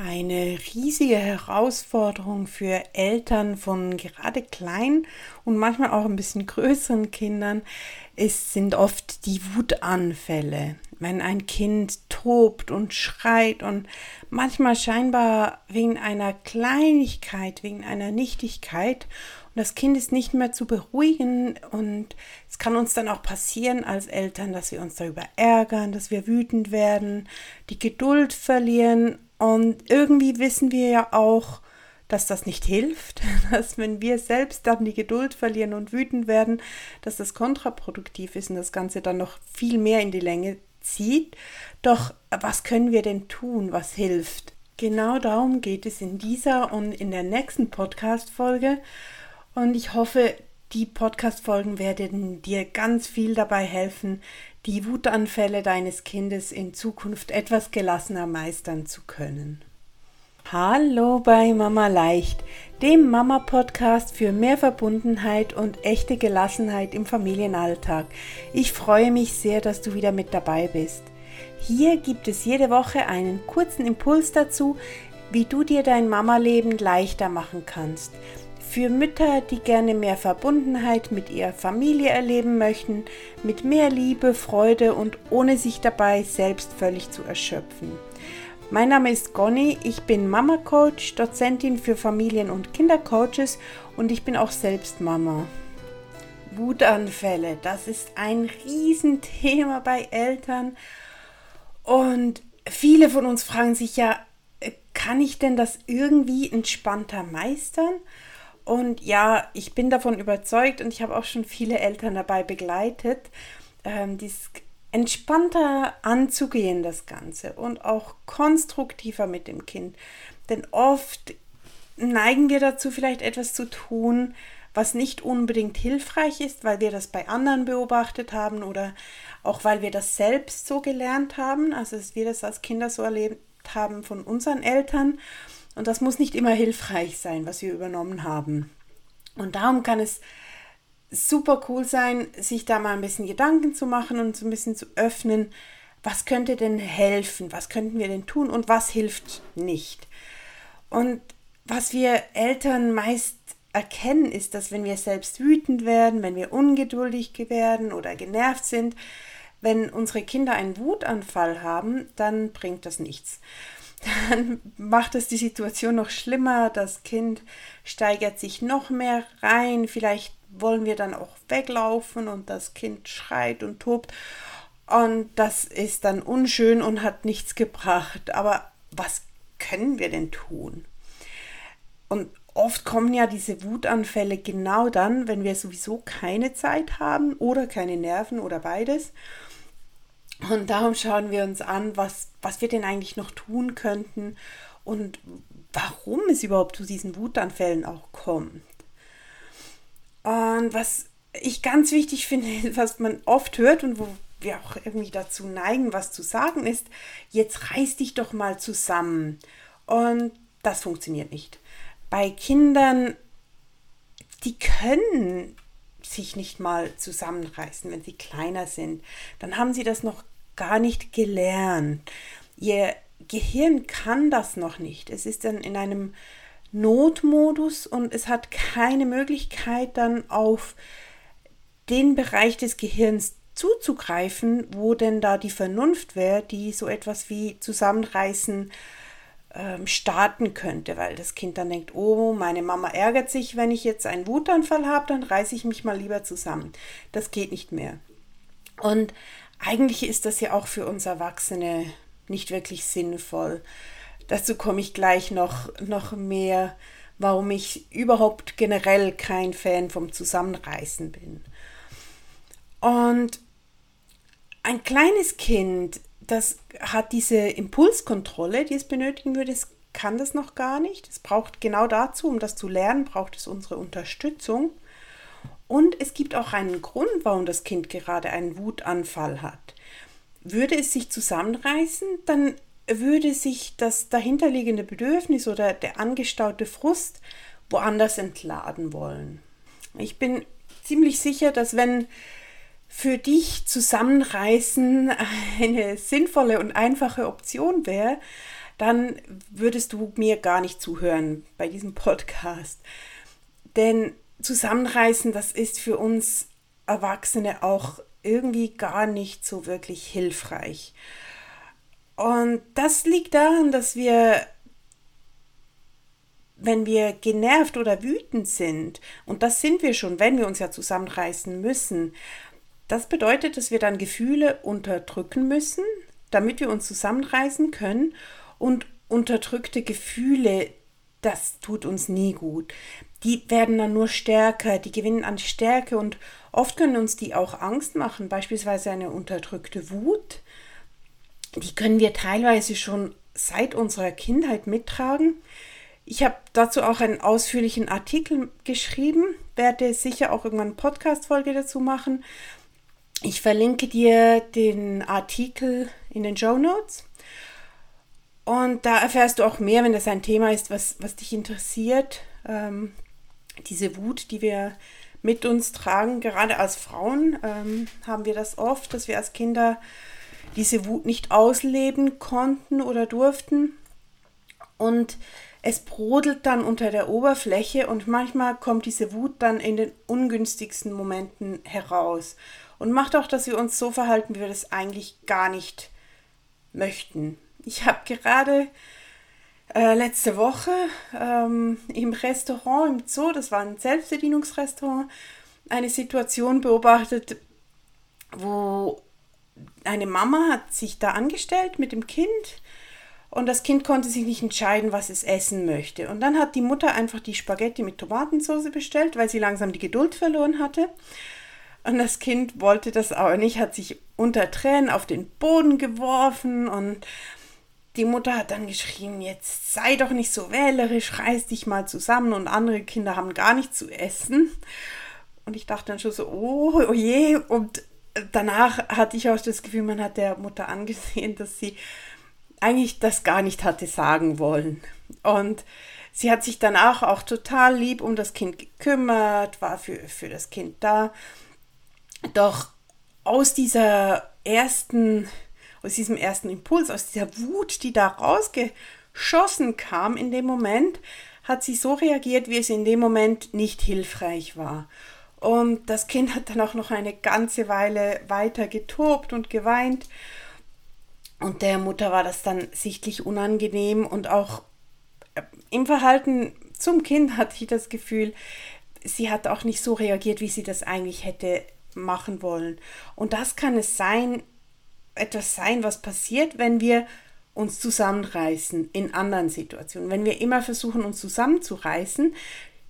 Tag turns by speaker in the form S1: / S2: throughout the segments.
S1: Eine riesige Herausforderung für Eltern von gerade kleinen und manchmal auch ein bisschen größeren Kindern ist, sind oft die Wutanfälle. Wenn ein Kind tobt und schreit und manchmal scheinbar wegen einer Kleinigkeit, wegen einer Nichtigkeit und das Kind ist nicht mehr zu beruhigen und es kann uns dann auch passieren als Eltern, dass wir uns darüber ärgern, dass wir wütend werden, die Geduld verlieren und irgendwie wissen wir ja auch, dass das nicht hilft, dass wenn wir selbst dann die Geduld verlieren und wütend werden, dass das kontraproduktiv ist und das Ganze dann noch viel mehr in die Länge zieht. Doch was können wir denn tun, was hilft? Genau darum geht es in dieser und in der nächsten Podcast-Folge. Und ich hoffe, die Podcast-Folgen werden dir ganz viel dabei helfen, die Wutanfälle deines Kindes in Zukunft etwas gelassener meistern zu können. Hallo bei Mama Leicht, dem Mama-Podcast für mehr Verbundenheit und echte Gelassenheit im Familienalltag. Ich freue mich sehr, dass du wieder mit dabei bist. Hier gibt es jede Woche einen kurzen Impuls dazu, wie du dir dein Mama-Leben leichter machen kannst – für Mütter, die gerne mehr Verbundenheit mit ihrer Familie erleben möchten, mit mehr Liebe, Freude und ohne sich dabei selbst völlig zu erschöpfen. Mein Name ist Conny, ich bin Mama Coach, Dozentin für Familien- und Kindercoaches und ich bin auch selbst Mama. Wutanfälle, das ist ein Riesenthema bei Eltern und viele von uns fragen sich ja, kann ich denn das irgendwie entspannter meistern? Und ja, ich bin davon überzeugt und ich habe auch schon viele Eltern dabei begleitet, ähm, dies entspannter anzugehen, das Ganze und auch konstruktiver mit dem Kind. Denn oft neigen wir dazu, vielleicht etwas zu tun, was nicht unbedingt hilfreich ist, weil wir das bei anderen beobachtet haben oder auch weil wir das selbst so gelernt haben, also dass wir das als Kinder so erlebt haben von unseren Eltern und das muss nicht immer hilfreich sein, was wir übernommen haben. Und darum kann es super cool sein, sich da mal ein bisschen Gedanken zu machen und so ein bisschen zu öffnen, was könnte denn helfen, was könnten wir denn tun und was hilft nicht. Und was wir Eltern meist erkennen, ist, dass wenn wir selbst wütend werden, wenn wir ungeduldig werden oder genervt sind, wenn unsere Kinder einen Wutanfall haben, dann bringt das nichts dann macht es die Situation noch schlimmer. Das Kind steigert sich noch mehr rein. Vielleicht wollen wir dann auch weglaufen und das Kind schreit und tobt. Und das ist dann unschön und hat nichts gebracht. Aber was können wir denn tun? Und oft kommen ja diese Wutanfälle genau dann, wenn wir sowieso keine Zeit haben oder keine Nerven oder beides. Und darum schauen wir uns an, was, was wir denn eigentlich noch tun könnten und warum es überhaupt zu diesen Wutanfällen auch kommt. Und was ich ganz wichtig finde, was man oft hört und wo wir auch irgendwie dazu neigen, was zu sagen, ist, jetzt reiß dich doch mal zusammen. Und das funktioniert nicht. Bei Kindern, die können sich nicht mal zusammenreißen, wenn sie kleiner sind. Dann haben sie das noch gar nicht gelernt. Ihr Gehirn kann das noch nicht. Es ist dann in einem Notmodus und es hat keine Möglichkeit dann auf den Bereich des Gehirns zuzugreifen, wo denn da die Vernunft wäre, die so etwas wie Zusammenreißen ähm, starten könnte, weil das Kind dann denkt, oh, meine Mama ärgert sich, wenn ich jetzt einen Wutanfall habe, dann reiße ich mich mal lieber zusammen. Das geht nicht mehr. Und eigentlich ist das ja auch für uns Erwachsene nicht wirklich sinnvoll. Dazu komme ich gleich noch, noch mehr, warum ich überhaupt generell kein Fan vom Zusammenreißen bin. Und ein kleines Kind, das hat diese Impulskontrolle, die es benötigen würde, es kann das noch gar nicht. Es braucht genau dazu, um das zu lernen, braucht es unsere Unterstützung. Und es gibt auch einen Grund, warum das Kind gerade einen Wutanfall hat. Würde es sich zusammenreißen, dann würde sich das dahinterliegende Bedürfnis oder der angestaute Frust woanders entladen wollen. Ich bin ziemlich sicher, dass wenn für dich Zusammenreißen eine sinnvolle und einfache Option wäre, dann würdest du mir gar nicht zuhören bei diesem Podcast. Denn zusammenreißen, das ist für uns Erwachsene auch irgendwie gar nicht so wirklich hilfreich. Und das liegt daran, dass wir, wenn wir genervt oder wütend sind, und das sind wir schon, wenn wir uns ja zusammenreißen müssen, das bedeutet, dass wir dann Gefühle unterdrücken müssen, damit wir uns zusammenreißen können. Und unterdrückte Gefühle, das tut uns nie gut. Die werden dann nur stärker, die gewinnen an Stärke und oft können uns die auch Angst machen, beispielsweise eine unterdrückte Wut. Die können wir teilweise schon seit unserer Kindheit mittragen. Ich habe dazu auch einen ausführlichen Artikel geschrieben, werde sicher auch irgendwann eine Podcast-Folge dazu machen. Ich verlinke dir den Artikel in den Show Notes. Und da erfährst du auch mehr, wenn das ein Thema ist, was, was dich interessiert. Ähm, diese Wut, die wir mit uns tragen, gerade als Frauen ähm, haben wir das oft, dass wir als Kinder diese Wut nicht ausleben konnten oder durften. Und es brodelt dann unter der Oberfläche und manchmal kommt diese Wut dann in den ungünstigsten Momenten heraus und macht auch, dass wir uns so verhalten, wie wir das eigentlich gar nicht möchten. Ich habe gerade äh, letzte Woche ähm, im Restaurant, im Zoo, das war ein Selbstbedienungsrestaurant, eine Situation beobachtet, wo eine Mama hat sich da angestellt mit dem Kind und das Kind konnte sich nicht entscheiden, was es essen möchte. Und dann hat die Mutter einfach die Spaghetti mit Tomatensauce bestellt, weil sie langsam die Geduld verloren hatte. Und das Kind wollte das aber nicht, hat sich unter Tränen auf den Boden geworfen und die Mutter hat dann geschrien, jetzt sei doch nicht so wählerisch, reiß dich mal zusammen und andere Kinder haben gar nichts zu essen. Und ich dachte dann schon so, oh, oh je. Und danach hatte ich auch das Gefühl, man hat der Mutter angesehen, dass sie eigentlich das gar nicht hatte sagen wollen. Und sie hat sich danach auch total lieb um das Kind gekümmert, war für, für das Kind da. Doch aus dieser ersten, aus diesem ersten Impuls, aus dieser Wut, die da rausgeschossen kam in dem Moment, hat sie so reagiert, wie es in dem Moment nicht hilfreich war. Und das Kind hat dann auch noch eine ganze Weile weiter getobt und geweint. Und der Mutter war das dann sichtlich unangenehm und auch äh, im Verhalten zum Kind hatte ich das Gefühl, sie hat auch nicht so reagiert, wie sie das eigentlich hätte machen wollen. Und das kann es sein, etwas sein, was passiert, wenn wir uns zusammenreißen in anderen Situationen. Wenn wir immer versuchen, uns zusammenzureißen,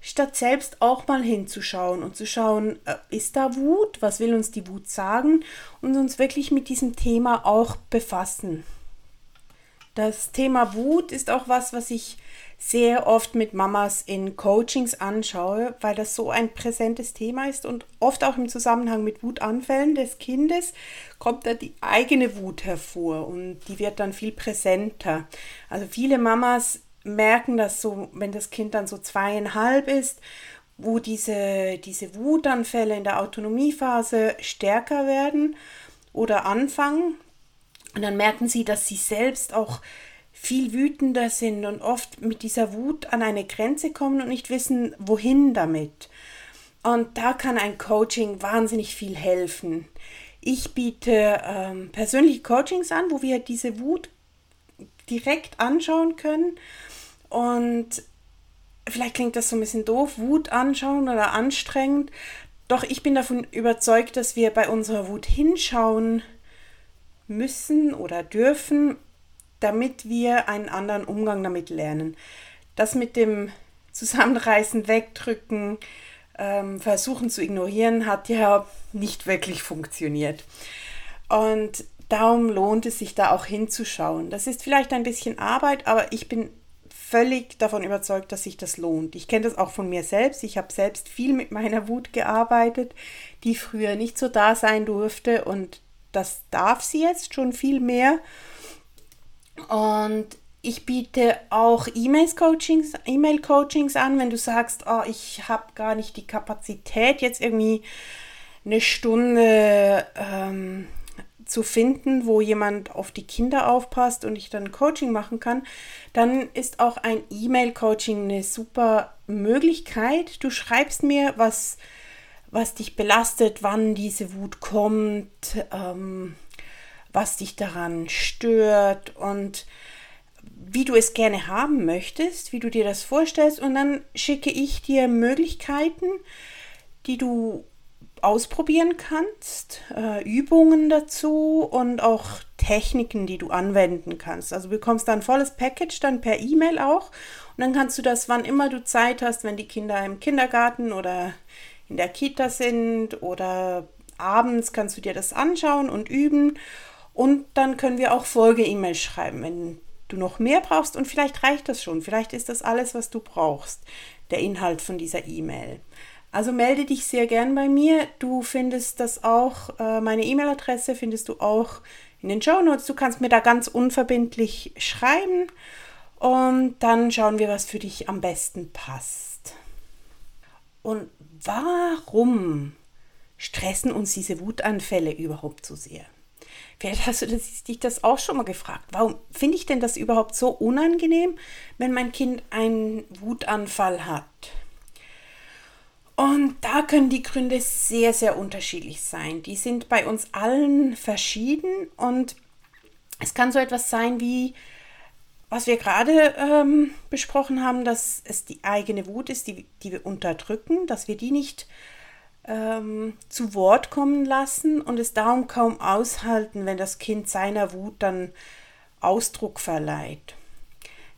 S1: statt selbst auch mal hinzuschauen und zu schauen, äh, ist da Wut? Was will uns die Wut sagen? Und uns wirklich mit diesem Thema auch befassen. Das Thema Wut ist auch was, was ich sehr oft mit Mamas in Coachings anschaue, weil das so ein präsentes Thema ist und oft auch im Zusammenhang mit Wutanfällen des Kindes kommt da die eigene Wut hervor und die wird dann viel präsenter. Also viele Mamas merken das so, wenn das Kind dann so zweieinhalb ist, wo diese, diese Wutanfälle in der Autonomiephase stärker werden oder anfangen. Und dann merken sie, dass sie selbst auch viel wütender sind und oft mit dieser Wut an eine Grenze kommen und nicht wissen, wohin damit. Und da kann ein Coaching wahnsinnig viel helfen. Ich biete ähm, persönliche Coachings an, wo wir diese Wut direkt anschauen können. Und vielleicht klingt das so ein bisschen doof, Wut anschauen oder anstrengend. Doch ich bin davon überzeugt, dass wir bei unserer Wut hinschauen müssen oder dürfen damit wir einen anderen Umgang damit lernen. Das mit dem Zusammenreißen, Wegdrücken, ähm, Versuchen zu ignorieren, hat ja nicht wirklich funktioniert. Und darum lohnt es sich da auch hinzuschauen. Das ist vielleicht ein bisschen Arbeit, aber ich bin völlig davon überzeugt, dass sich das lohnt. Ich kenne das auch von mir selbst. Ich habe selbst viel mit meiner Wut gearbeitet, die früher nicht so da sein durfte und das darf sie jetzt schon viel mehr. Und ich biete auch E-Mail-Coachings e coachings an, wenn du sagst, oh, ich habe gar nicht die Kapazität, jetzt irgendwie eine Stunde ähm, zu finden, wo jemand auf die Kinder aufpasst und ich dann Coaching machen kann, dann ist auch ein E-Mail-Coaching eine super Möglichkeit. Du schreibst mir, was, was dich belastet, wann diese Wut kommt, ähm, was dich daran stört und wie du es gerne haben möchtest, wie du dir das vorstellst. Und dann schicke ich dir Möglichkeiten, die du ausprobieren kannst, äh, Übungen dazu und auch Techniken, die du anwenden kannst. Also du bekommst dann volles Package dann per E-Mail auch und dann kannst du das, wann immer du Zeit hast, wenn die Kinder im Kindergarten oder in der Kita sind oder abends kannst du dir das anschauen und üben und dann können wir auch Folge-E-Mails schreiben, wenn du noch mehr brauchst und vielleicht reicht das schon, vielleicht ist das alles, was du brauchst, der Inhalt von dieser E-Mail. Also melde dich sehr gern bei mir. Du findest das auch, äh, meine E-Mail-Adresse findest du auch in den Show Notes. Du kannst mir da ganz unverbindlich schreiben und dann schauen wir, was für dich am besten passt. Und warum stressen uns diese Wutanfälle überhaupt so sehr? Vielleicht hast du das, dich das auch schon mal gefragt. Warum finde ich denn das überhaupt so unangenehm, wenn mein Kind einen Wutanfall hat? Und da können die Gründe sehr, sehr unterschiedlich sein. Die sind bei uns allen verschieden und es kann so etwas sein wie, was wir gerade ähm, besprochen haben, dass es die eigene Wut ist, die, die wir unterdrücken, dass wir die nicht ähm, zu Wort kommen lassen und es darum kaum aushalten, wenn das Kind seiner Wut dann Ausdruck verleiht.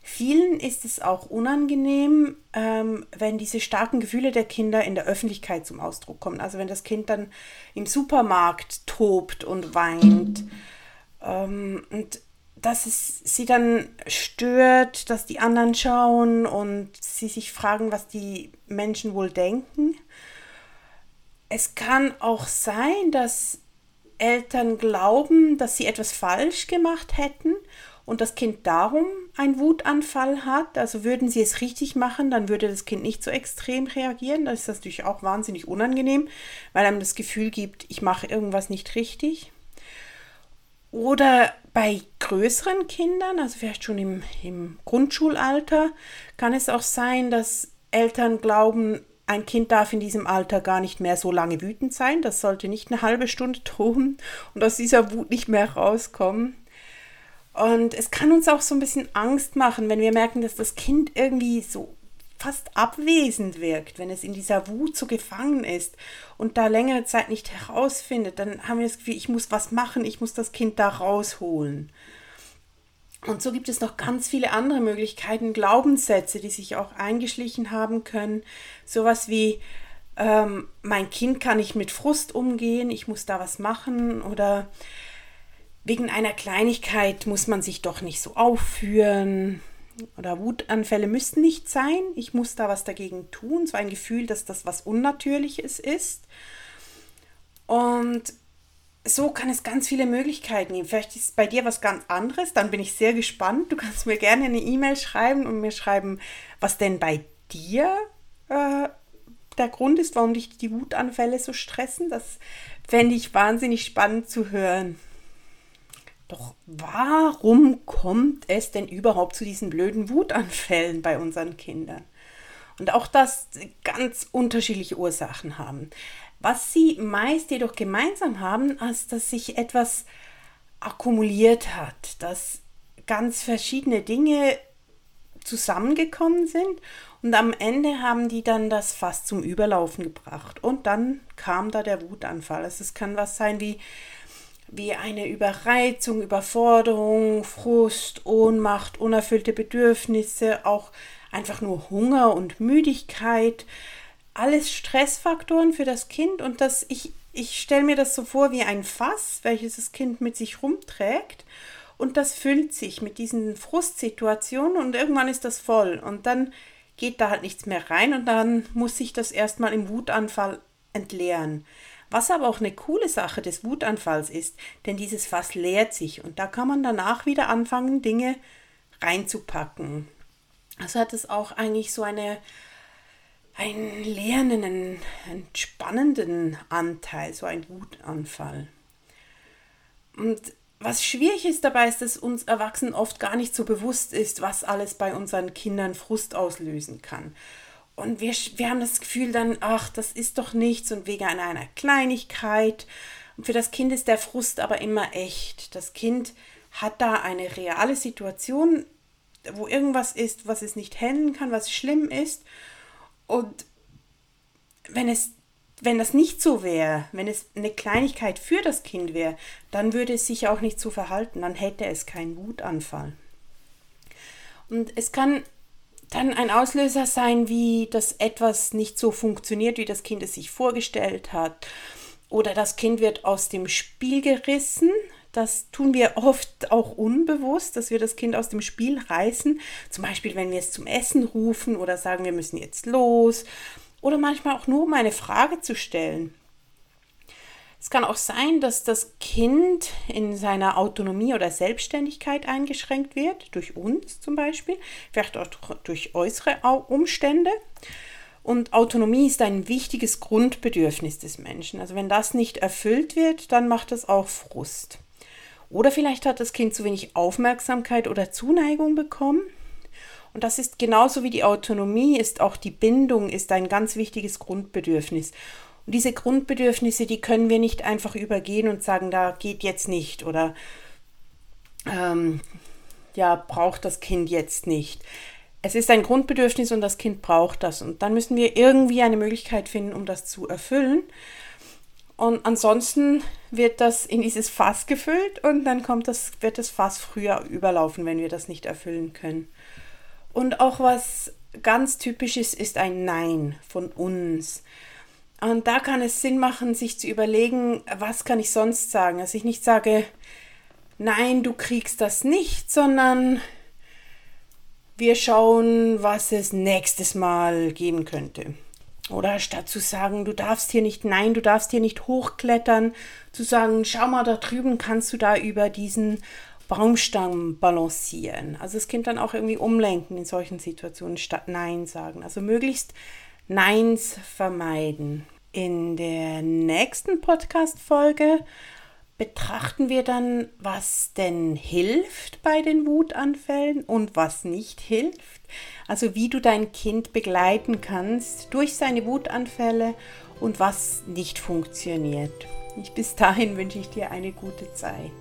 S1: Vielen ist es auch unangenehm, ähm, wenn diese starken Gefühle der Kinder in der Öffentlichkeit zum Ausdruck kommen. Also wenn das Kind dann im Supermarkt tobt und weint ähm, und dass es sie dann stört, dass die anderen schauen und sie sich fragen, was die Menschen wohl denken. Es kann auch sein, dass Eltern glauben, dass sie etwas falsch gemacht hätten und das Kind darum einen Wutanfall hat, also würden sie es richtig machen, dann würde das Kind nicht so extrem reagieren. Das ist natürlich auch wahnsinnig unangenehm, weil einem das Gefühl gibt, ich mache irgendwas nicht richtig. Oder bei größeren Kindern, also vielleicht schon im, im Grundschulalter, kann es auch sein, dass Eltern glauben, ein Kind darf in diesem Alter gar nicht mehr so lange wütend sein. Das sollte nicht eine halbe Stunde toben und aus dieser Wut nicht mehr rauskommen. Und es kann uns auch so ein bisschen Angst machen, wenn wir merken, dass das Kind irgendwie so fast abwesend wirkt, wenn es in dieser Wut so gefangen ist und da längere Zeit nicht herausfindet, dann haben wir das Gefühl, ich muss was machen, ich muss das Kind da rausholen. Und so gibt es noch ganz viele andere Möglichkeiten, Glaubenssätze, die sich auch eingeschlichen haben können. Sowas wie, ähm, mein Kind kann nicht mit Frust umgehen, ich muss da was machen oder wegen einer Kleinigkeit muss man sich doch nicht so aufführen oder Wutanfälle müssten nicht sein. Ich muss da was dagegen tun. So ein Gefühl, dass das was Unnatürliches ist. Und so kann es ganz viele Möglichkeiten geben. Vielleicht ist bei dir was ganz anderes, dann bin ich sehr gespannt. Du kannst mir gerne eine E-Mail schreiben und mir schreiben, was denn bei dir äh, der Grund ist, warum dich die Wutanfälle so stressen. Das fände ich wahnsinnig spannend zu hören. Doch warum kommt es denn überhaupt zu diesen blöden Wutanfällen bei unseren Kindern? Und auch das ganz unterschiedliche Ursachen haben. Was sie meist jedoch gemeinsam haben, ist, dass sich etwas akkumuliert hat, dass ganz verschiedene Dinge zusammengekommen sind und am Ende haben die dann das fast zum Überlaufen gebracht und dann kam da der Wutanfall. Also es kann was sein wie wie eine Überreizung, Überforderung, Frust, Ohnmacht, unerfüllte Bedürfnisse, auch einfach nur Hunger und Müdigkeit, alles Stressfaktoren für das Kind und das ich ich stelle mir das so vor wie ein Fass, welches das Kind mit sich rumträgt und das füllt sich mit diesen Frustsituationen und irgendwann ist das voll und dann geht da halt nichts mehr rein und dann muss sich das erstmal im Wutanfall entleeren. Was aber auch eine coole Sache des Wutanfalls ist, denn dieses Fass leert sich und da kann man danach wieder anfangen, Dinge reinzupacken. Also hat es auch eigentlich so eine einen lernenden, entspannenden Anteil, so ein Wutanfall. Und was schwierig ist dabei, ist, dass uns Erwachsenen oft gar nicht so bewusst ist, was alles bei unseren Kindern Frust auslösen kann. Und wir, wir haben das Gefühl dann, ach, das ist doch nichts und wegen einer, einer Kleinigkeit. Und für das Kind ist der Frust aber immer echt. Das Kind hat da eine reale Situation, wo irgendwas ist, was es nicht handeln kann, was schlimm ist. Und wenn es wenn das nicht so wäre, wenn es eine Kleinigkeit für das Kind wäre, dann würde es sich auch nicht so verhalten, dann hätte es keinen Wutanfall. Und es kann dann ein Auslöser sein, wie das etwas nicht so funktioniert, wie das Kind es sich vorgestellt hat. Oder das Kind wird aus dem Spiel gerissen. Das tun wir oft auch unbewusst, dass wir das Kind aus dem Spiel reißen. Zum Beispiel, wenn wir es zum Essen rufen oder sagen, wir müssen jetzt los oder manchmal auch nur um eine Frage zu stellen. Es kann auch sein, dass das Kind in seiner Autonomie oder Selbstständigkeit eingeschränkt wird, durch uns zum Beispiel, vielleicht auch durch äußere Umstände. Und Autonomie ist ein wichtiges Grundbedürfnis des Menschen. Also wenn das nicht erfüllt wird, dann macht das auch Frust. Oder vielleicht hat das Kind zu wenig Aufmerksamkeit oder Zuneigung bekommen. Und das ist genauso wie die Autonomie, ist auch die Bindung, ist ein ganz wichtiges Grundbedürfnis. Und diese Grundbedürfnisse, die können wir nicht einfach übergehen und sagen, da geht jetzt nicht oder ähm, ja, braucht das Kind jetzt nicht. Es ist ein Grundbedürfnis und das Kind braucht das. Und dann müssen wir irgendwie eine Möglichkeit finden, um das zu erfüllen. Und ansonsten wird das in dieses Fass gefüllt und dann kommt das, wird das Fass früher überlaufen, wenn wir das nicht erfüllen können. Und auch was ganz typisches ist ein Nein von uns. Und da kann es Sinn machen, sich zu überlegen, was kann ich sonst sagen. Dass ich nicht sage, nein, du kriegst das nicht, sondern wir schauen, was es nächstes Mal geben könnte. Oder statt zu sagen, du darfst hier nicht, nein, du darfst hier nicht hochklettern, zu sagen, schau mal, da drüben kannst du da über diesen Baumstamm balancieren. Also das Kind dann auch irgendwie umlenken in solchen Situationen statt Nein sagen. Also möglichst Neins vermeiden. In der nächsten Podcast-Folge betrachten wir dann, was denn hilft bei den Wutanfällen und was nicht hilft. Also wie du dein Kind begleiten kannst durch seine Wutanfälle und was nicht funktioniert. Ich, bis dahin wünsche ich dir eine gute Zeit.